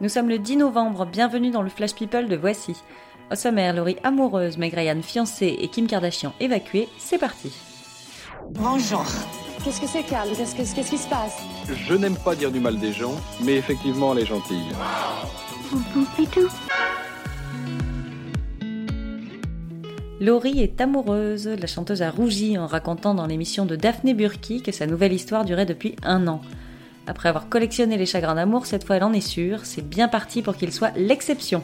Nous sommes le 10 novembre, bienvenue dans le Flash People de Voici. Au sommaire, Laurie amoureuse, Meg Ryan fiancée et Kim Kardashian évacuée, c'est parti. Bonjour. Qu'est-ce que c'est, Carl Qu'est-ce que- qu'est-ce qui se passe? Je n'aime pas dire du mal des gens, mais effectivement, elle est gentille. Laurie est amoureuse, la chanteuse a rougi en racontant dans l'émission de Daphné Burki que sa nouvelle histoire durait depuis un an. Après avoir collectionné les chagrins d'amour, cette fois elle en est sûre, c'est bien parti pour qu'il soit l'exception.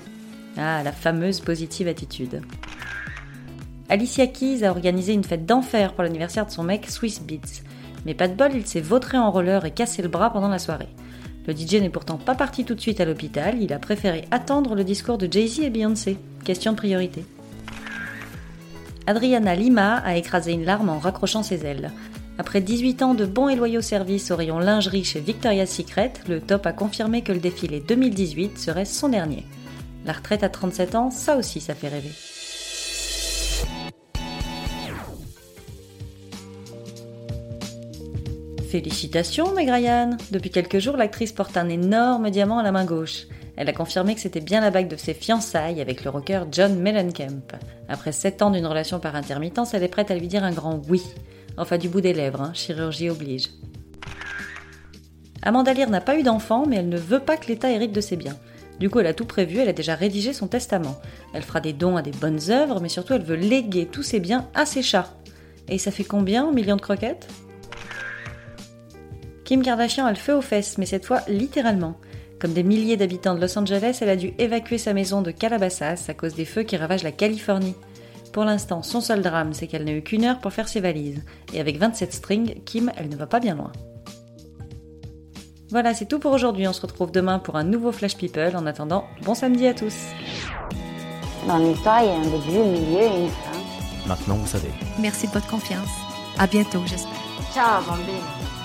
Ah, la fameuse positive attitude. Alicia Keys a organisé une fête d'enfer pour l'anniversaire de son mec Swiss Beats. Mais pas de bol, il s'est vautré en roller et cassé le bras pendant la soirée. Le DJ n'est pourtant pas parti tout de suite à l'hôpital, il a préféré attendre le discours de Jay-Z et Beyoncé. Question de priorité. Adriana Lima a écrasé une larme en raccrochant ses ailes. Après 18 ans de bons et loyaux services au rayon lingerie chez Victoria's Secret, le top a confirmé que le défilé 2018 serait son dernier. La retraite à 37 ans, ça aussi ça fait rêver. Félicitations Meg Ryan Depuis quelques jours, l'actrice porte un énorme diamant à la main gauche. Elle a confirmé que c'était bien la bague de ses fiançailles avec le rocker John Mellencamp. Après 7 ans d'une relation par intermittence, elle est prête à lui dire un grand oui. Enfin du bout des lèvres, hein, chirurgie oblige. Amanda Lear n'a pas eu d'enfant, mais elle ne veut pas que l'État hérite de ses biens. Du coup, elle a tout prévu, elle a déjà rédigé son testament. Elle fera des dons à des bonnes œuvres, mais surtout elle veut léguer tous ses biens à ses chats. Et ça fait combien en millions de croquettes? Kim Kardashian a le feu aux fesses, mais cette fois littéralement. Comme des milliers d'habitants de Los Angeles, elle a dû évacuer sa maison de Calabasas à cause des feux qui ravagent la Californie. Pour l'instant, son seul drame, c'est qu'elle n'a eu qu'une heure pour faire ses valises. Et avec 27 strings, Kim, elle ne va pas bien loin. Voilà, c'est tout pour aujourd'hui. On se retrouve demain pour un nouveau Flash People. En attendant, bon samedi à tous. Dans l'histoire, il y a un début, un milieu et une fin. Maintenant, vous savez. Merci de votre confiance. À bientôt, j'espère. Ciao, bambine.